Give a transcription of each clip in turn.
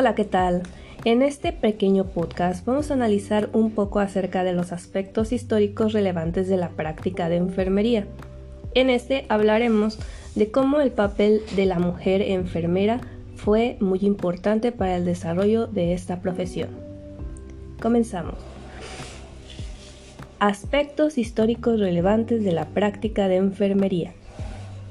Hola, ¿qué tal? En este pequeño podcast vamos a analizar un poco acerca de los aspectos históricos relevantes de la práctica de enfermería. En este hablaremos de cómo el papel de la mujer enfermera fue muy importante para el desarrollo de esta profesión. Comenzamos. Aspectos históricos relevantes de la práctica de enfermería.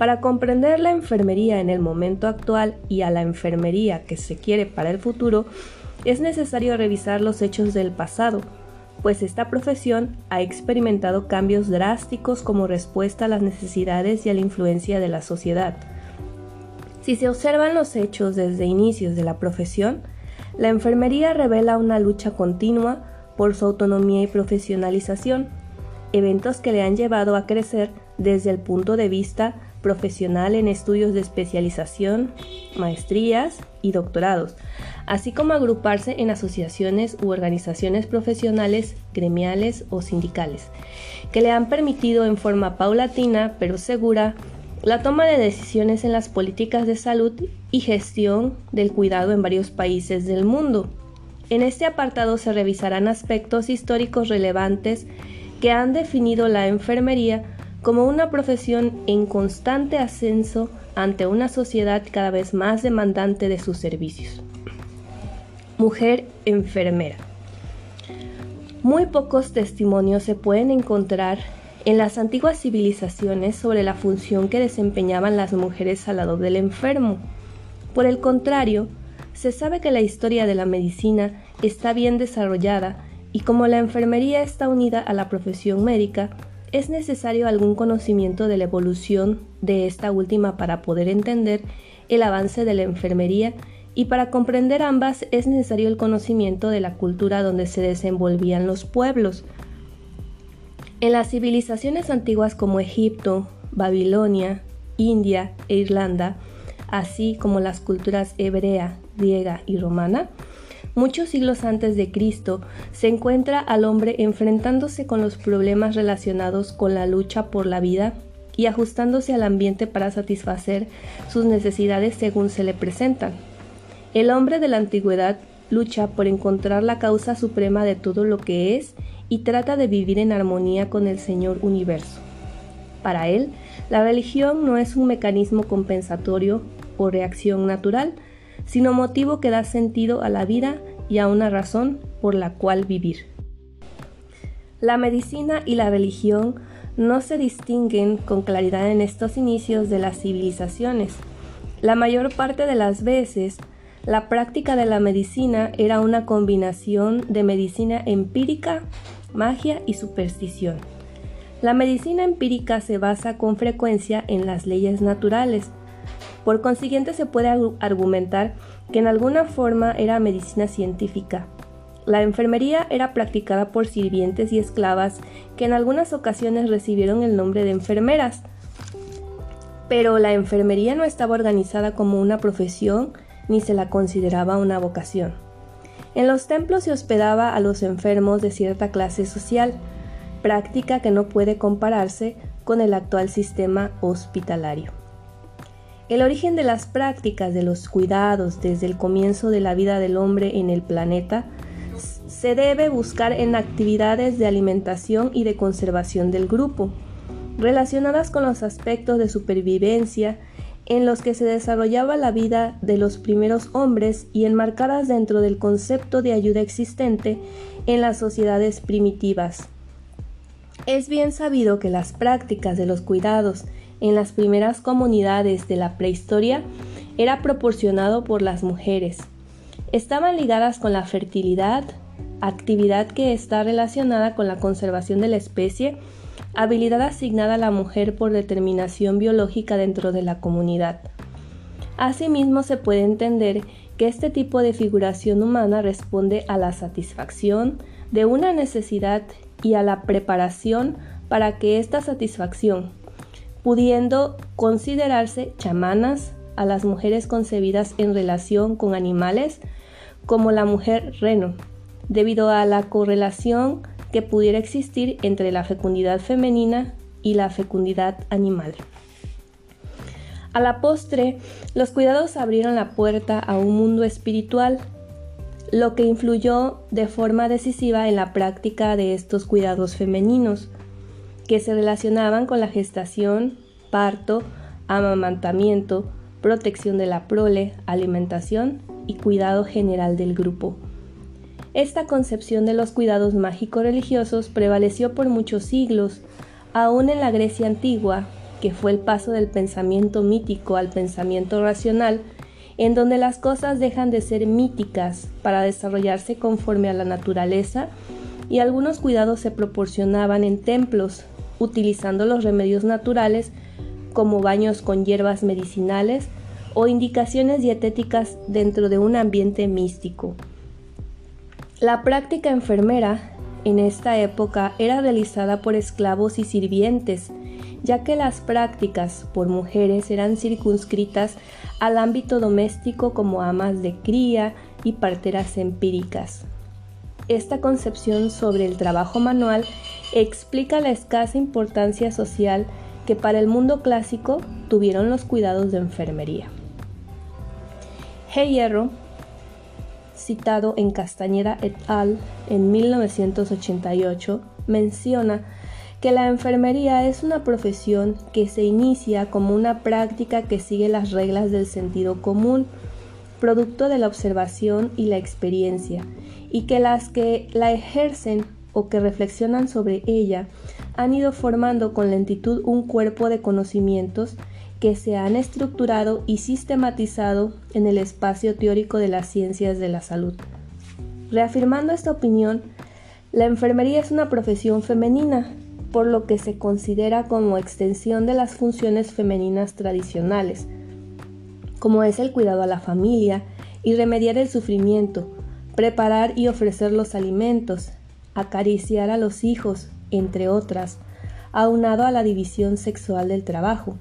Para comprender la enfermería en el momento actual y a la enfermería que se quiere para el futuro, es necesario revisar los hechos del pasado, pues esta profesión ha experimentado cambios drásticos como respuesta a las necesidades y a la influencia de la sociedad. Si se observan los hechos desde inicios de la profesión, la enfermería revela una lucha continua por su autonomía y profesionalización, eventos que le han llevado a crecer desde el punto de vista profesional en estudios de especialización, maestrías y doctorados, así como agruparse en asociaciones u organizaciones profesionales, gremiales o sindicales, que le han permitido en forma paulatina pero segura la toma de decisiones en las políticas de salud y gestión del cuidado en varios países del mundo. En este apartado se revisarán aspectos históricos relevantes que han definido la enfermería como una profesión en constante ascenso ante una sociedad cada vez más demandante de sus servicios. Mujer enfermera. Muy pocos testimonios se pueden encontrar en las antiguas civilizaciones sobre la función que desempeñaban las mujeres al lado del enfermo. Por el contrario, se sabe que la historia de la medicina está bien desarrollada y como la enfermería está unida a la profesión médica, es necesario algún conocimiento de la evolución de esta última para poder entender el avance de la enfermería y para comprender ambas es necesario el conocimiento de la cultura donde se desenvolvían los pueblos. En las civilizaciones antiguas como Egipto, Babilonia, India e Irlanda, así como las culturas hebrea, griega y romana, muchos siglos antes de Cristo, se encuentra al hombre enfrentándose con los problemas relacionados con la lucha por la vida y ajustándose al ambiente para satisfacer sus necesidades según se le presentan. El hombre de la antigüedad lucha por encontrar la causa suprema de todo lo que es y trata de vivir en armonía con el Señor universo. Para él, la religión no es un mecanismo compensatorio o reacción natural, sino motivo que da sentido a la vida y a una razón por la cual vivir. La medicina y la religión no se distinguen con claridad en estos inicios de las civilizaciones. La mayor parte de las veces, la práctica de la medicina era una combinación de medicina empírica, magia y superstición. La medicina empírica se basa con frecuencia en las leyes naturales, por consiguiente, se puede argumentar que en alguna forma era medicina científica. La enfermería era practicada por sirvientes y esclavas que en algunas ocasiones recibieron el nombre de enfermeras. Pero la enfermería no estaba organizada como una profesión ni se la consideraba una vocación. En los templos se hospedaba a los enfermos de cierta clase social, práctica que no puede compararse con el actual sistema hospitalario. El origen de las prácticas de los cuidados desde el comienzo de la vida del hombre en el planeta se debe buscar en actividades de alimentación y de conservación del grupo, relacionadas con los aspectos de supervivencia en los que se desarrollaba la vida de los primeros hombres y enmarcadas dentro del concepto de ayuda existente en las sociedades primitivas. Es bien sabido que las prácticas de los cuidados en las primeras comunidades de la prehistoria era proporcionado por las mujeres. Estaban ligadas con la fertilidad, actividad que está relacionada con la conservación de la especie, habilidad asignada a la mujer por determinación biológica dentro de la comunidad. Asimismo, se puede entender que este tipo de figuración humana responde a la satisfacción de una necesidad y a la preparación para que esta satisfacción, pudiendo considerarse chamanas a las mujeres concebidas en relación con animales como la mujer reno, debido a la correlación que pudiera existir entre la fecundidad femenina y la fecundidad animal. A la postre, los cuidados abrieron la puerta a un mundo espiritual, lo que influyó de forma decisiva en la práctica de estos cuidados femeninos, que se relacionaban con la gestación, parto, amamantamiento, protección de la prole, alimentación y cuidado general del grupo. Esta concepción de los cuidados mágicos religiosos prevaleció por muchos siglos, aún en la Grecia antigua, que fue el paso del pensamiento mítico al pensamiento racional, en donde las cosas dejan de ser míticas para desarrollarse conforme a la naturaleza y algunos cuidados se proporcionaban en templos, utilizando los remedios naturales como baños con hierbas medicinales o indicaciones dietéticas dentro de un ambiente místico. La práctica enfermera en esta época era realizada por esclavos y sirvientes, ya que las prácticas por mujeres eran circunscritas al ámbito doméstico como amas de cría y parteras empíricas. Esta concepción sobre el trabajo manual explica la escasa importancia social que para el mundo clásico tuvieron los cuidados de enfermería. G. Hierro citado en Castañeda et al. en 1988, menciona que la enfermería es una profesión que se inicia como una práctica que sigue las reglas del sentido común, producto de la observación y la experiencia, y que las que la ejercen o que reflexionan sobre ella han ido formando con lentitud un cuerpo de conocimientos que se han estructurado y sistematizado en el espacio teórico de las ciencias de la salud. Reafirmando esta opinión, la enfermería es una profesión femenina, por lo que se considera como extensión de las funciones femeninas tradicionales, como es el cuidado a la familia y remediar el sufrimiento, preparar y ofrecer los alimentos, acariciar a los hijos, entre otras, aunado a la división sexual del trabajo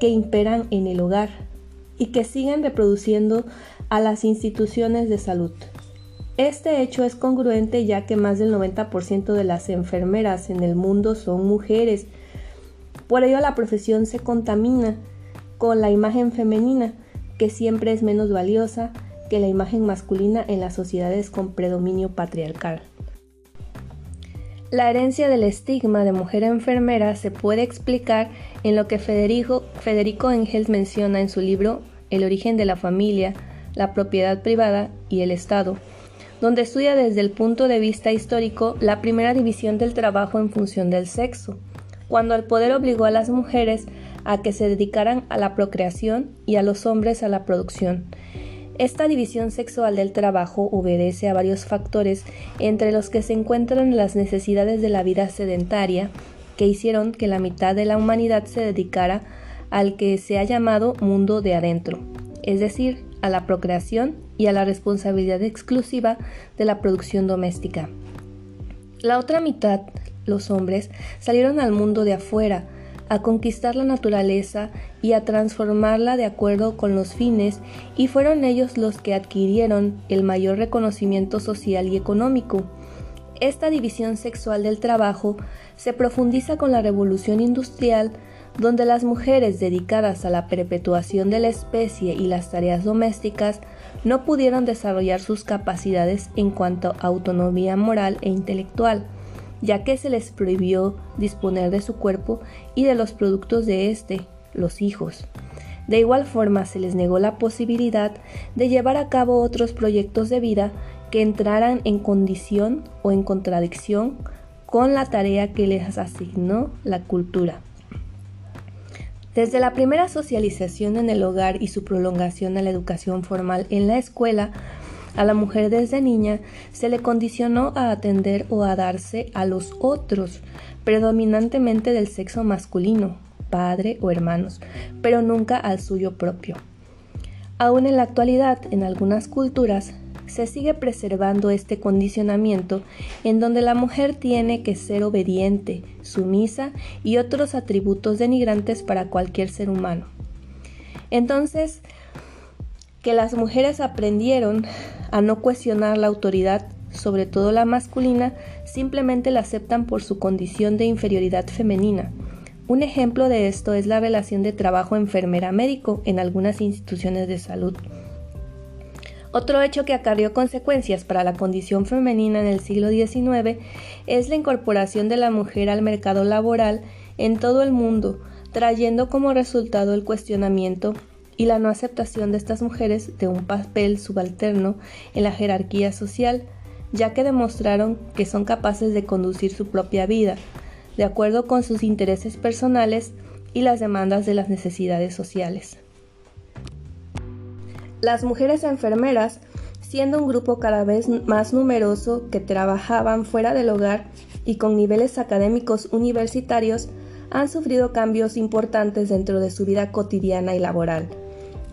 que imperan en el hogar y que siguen reproduciendo a las instituciones de salud. Este hecho es congruente ya que más del 90% de las enfermeras en el mundo son mujeres. Por ello la profesión se contamina con la imagen femenina, que siempre es menos valiosa que la imagen masculina en las sociedades con predominio patriarcal. La herencia del estigma de mujer enfermera se puede explicar en lo que Federico, Engels menciona en su libro El origen de la familia, la propiedad privada y el Estado, donde estudia desde el punto de vista histórico la primera división del trabajo en función del sexo, cuando el poder obligó a las mujeres a que se dedicaran a la procreación y a los hombres a la producción, esta división sexual del trabajo obedece a varios factores, entre los que se encuentran las necesidades de la vida sedentaria, que hicieron que la mitad de la humanidad se dedicara al que se ha llamado mundo de adentro, es decir, a la procreación y a la responsabilidad exclusiva de la producción doméstica. La otra mitad, los hombres, salieron al mundo de afuera, a conquistar la naturaleza y a transformarla de acuerdo con los fines y fueron ellos los que adquirieron el mayor reconocimiento social y económico. Esta división sexual del trabajo se profundiza con la revolución industrial, donde las mujeres dedicadas a la perpetuación de la especie y las tareas domésticas no pudieron desarrollar sus capacidades en cuanto a autonomía moral e intelectual ya que se les prohibió disponer de su cuerpo y de los productos de éste, los hijos. De igual forma se les negó la posibilidad de llevar a cabo otros proyectos de vida que entraran en condición o en contradicción con la tarea que les asignó la cultura. Desde la primera socialización en el hogar y su prolongación a la educación formal en la escuela, a la mujer desde niña se le condicionó a atender o a darse a los otros, predominantemente del sexo masculino, padre o hermanos, pero nunca al suyo propio. Aún en la actualidad, en algunas culturas, se sigue preservando este condicionamiento en donde la mujer tiene que ser obediente, sumisa y otros atributos denigrantes para cualquier ser humano. Entonces, que las mujeres aprendieron a no cuestionar la autoridad, sobre todo la masculina, simplemente la aceptan por su condición de inferioridad femenina, Un ejemplo de esto es la relación de trabajo enfermera-médico en algunas instituciones de salud. Otro hecho que acarrió consecuencias para la condición femenina en el siglo XIX es la incorporación de la mujer al mercado laboral en todo el mundo, trayendo como resultado el cuestionamiento y la no aceptación de estas mujeres de un papel subalterno en la jerarquía social, ya que demostraron que son capaces de conducir su propia vida, de acuerdo con sus intereses personales y las demandas de las necesidades sociales. Las mujeres enfermeras, siendo un grupo cada vez más numeroso que trabajaban fuera del hogar y con niveles académicos universitarios, han sufrido cambios importantes dentro de su vida cotidiana y laboral.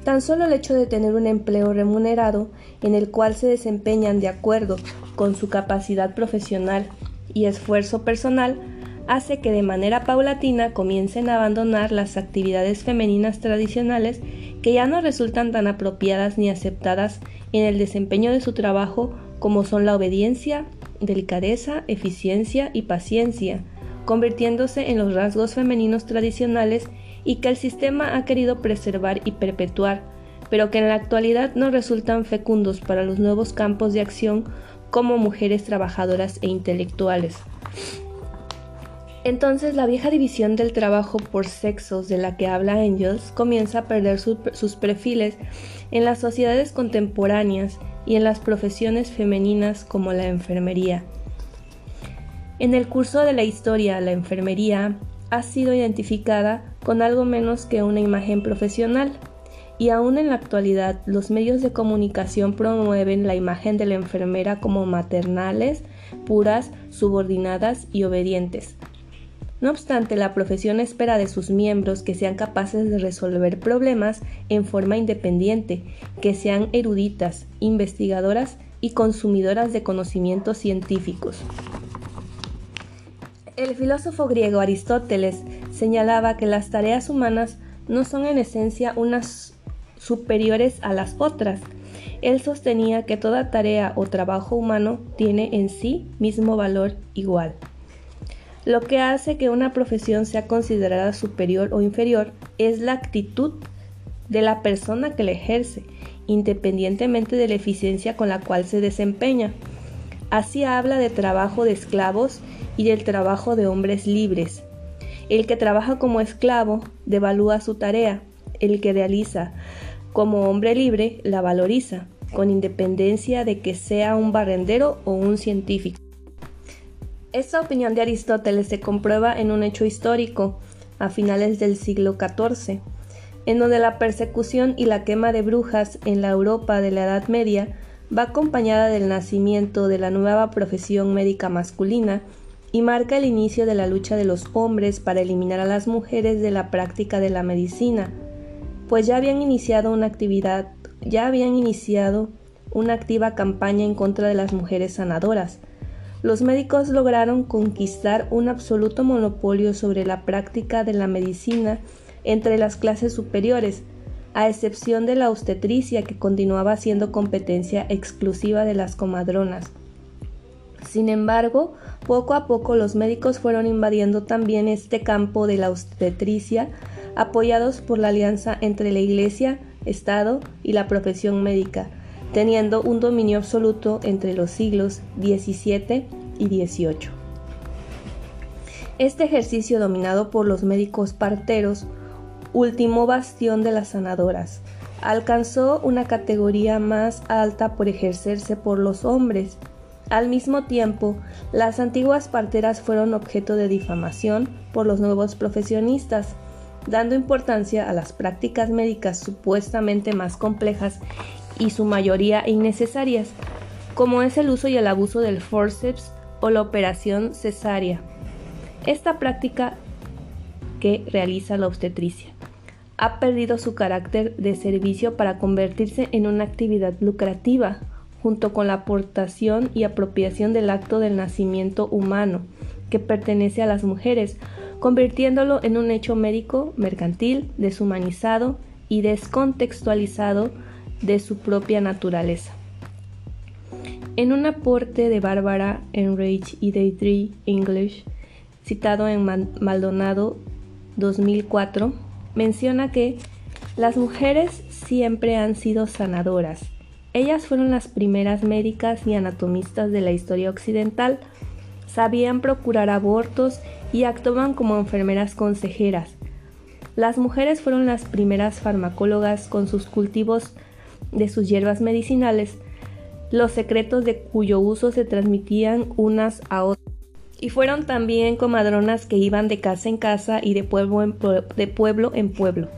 Tan solo el hecho de tener un empleo remunerado en el cual se desempeñan de acuerdo con su capacidad profesional y esfuerzo personal hace que de manera paulatina comiencen a abandonar las actividades femeninas tradicionales que ya no resultan tan apropiadas ni aceptadas en el desempeño de su trabajo como son la obediencia, delicadeza, eficiencia y paciencia, convirtiéndose en los rasgos femeninos tradicionales y que el sistema ha querido preservar y perpetuar, pero que en la actualidad no resultan fecundos para los nuevos campos de acción como mujeres trabajadoras e intelectuales. Entonces la vieja división del trabajo por sexos de la que habla Angels comienza a perder sus perfiles en las sociedades contemporáneas y en las profesiones femeninas como la enfermería. En el curso de la historia, la enfermería ha sido identificada con algo menos que una imagen profesional, y aún en la actualidad los medios de comunicación promueven la imagen de la enfermera como maternales, puras, subordinadas y obedientes, no obstante, la profesión espera de sus miembros que sean capaces de resolver problemas en forma independiente, que sean eruditas, investigadoras y consumidoras de conocimientos científicos. El filósofo griego Aristóteles señalaba que las tareas humanas no son en esencia unas superiores a las otras. Él sostenía que toda tarea o trabajo humano tiene en sí mismo valor igual. Lo que hace que una profesión sea considerada superior o inferior es la actitud de la persona que la ejerce, independientemente de la eficiencia con la cual se desempeña. Así habla de trabajo de esclavos y del trabajo de hombres libres. El que trabaja como esclavo devalúa su tarea, el que realiza como hombre libre la valoriza, con independencia de que sea un barrendero o un científico. Esta opinión de Aristóteles se comprueba en un hecho histórico, a finales del siglo XIV, en donde la persecución y la quema de brujas en la Europa de la Edad Media va acompañada del nacimiento de la nueva profesión médica masculina y marca el inicio de la lucha de los hombres para eliminar a las mujeres de la práctica de la medicina, pues ya habían iniciado una actividad, ya habían iniciado una activa campaña en contra de las mujeres sanadoras, los médicos lograron conquistar un absoluto monopolio sobre la práctica de la medicina entre las clases superiores, a excepción de la obstetricia que continuaba siendo competencia exclusiva de las comadronas. Sin embargo, poco a poco los médicos fueron invadiendo también este campo de la obstetricia, apoyados por la alianza entre la Iglesia, Estado y la profesión médica, teniendo un dominio absoluto entre los siglos XVII y XVIII. Este ejercicio dominado por los médicos parteros, último bastión de las sanadoras, alcanzó una categoría más alta por ejercerse por los hombres. Al mismo tiempo, las antiguas parteras fueron objeto de difamación por los nuevos profesionistas, dando importancia a las prácticas médicas supuestamente más complejas y su mayoría innecesarias, como es el uso y el abuso del forceps o la operación cesárea. Esta práctica que realiza la obstetricia ha perdido su carácter de servicio para convertirse en una actividad lucrativa, junto con la aportación y apropiación del acto del nacimiento humano, que pertenece a las mujeres, convirtiéndolo en un hecho médico, mercantil, deshumanizado y descontextualizado de su propia naturaleza. En un aporte de Bárbara Enrage y Deirdre English, citado en Maldonado 2004, menciona que las mujeres siempre han sido sanadoras. Ellas fueron las primeras médicas y anatomistas de la historia occidental. Sabían procurar abortos y actuaban como enfermeras consejeras. Las mujeres fueron las primeras farmacólogas con sus cultivos de sus hierbas medicinales, los secretos de cuyo uso se transmitían unas a otras. Y fueron también comadronas que iban de casa en casa y de pueblo en, de pueblo, en pueblo.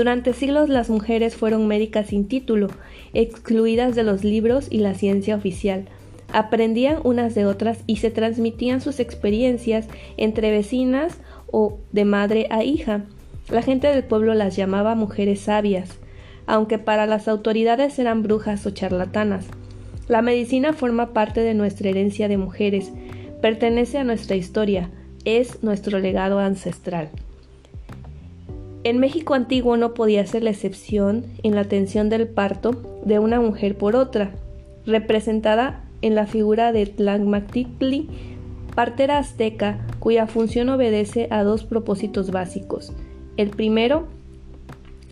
Durante siglos las mujeres fueron médicas sin título, excluidas de los libros y la ciencia oficial. Aprendían unas de otras y se transmitían sus experiencias entre vecinas o de madre a hija. La gente del pueblo las llamaba mujeres sabias, aunque para las autoridades eran brujas o charlatanas. La medicina forma parte de nuestra herencia de mujeres, pertenece a nuestra historia, es nuestro legado ancestral. En México antiguo no podía ser la excepción en la atención del parto de una mujer por otra, representada en la figura de Tlangmactitli, partera azteca, cuya función obedece a dos propósitos básicos. El primero,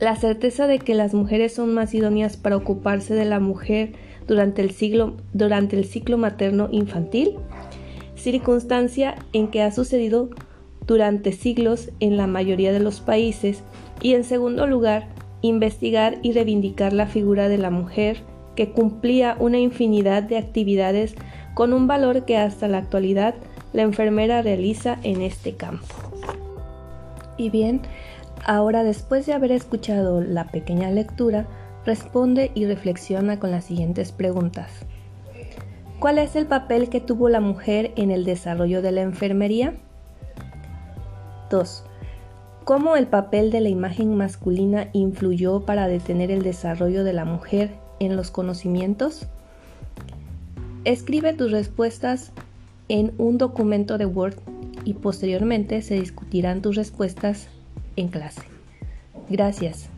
la certeza de que las mujeres son más idóneas para ocuparse de la mujer durante el ciclo materno infantil, circunstancia en que ha sucedido durante siglos en la mayoría de los países, y en segundo lugar, investigar y reivindicar la figura de la mujer que cumplía una infinidad de actividades con un valor que hasta la actualidad la enfermera realiza en este campo. Y bien, ahora después de haber escuchado la pequeña lectura, responde y reflexiona con las siguientes preguntas. ¿Cuál es el papel que tuvo la mujer en el desarrollo de la enfermería? 2. ¿Cómo el papel de la imagen masculina influyó para detener el desarrollo de la mujer en los conocimientos? Escribe tus respuestas en un documento de Word y posteriormente se discutirán tus respuestas en clase. Gracias.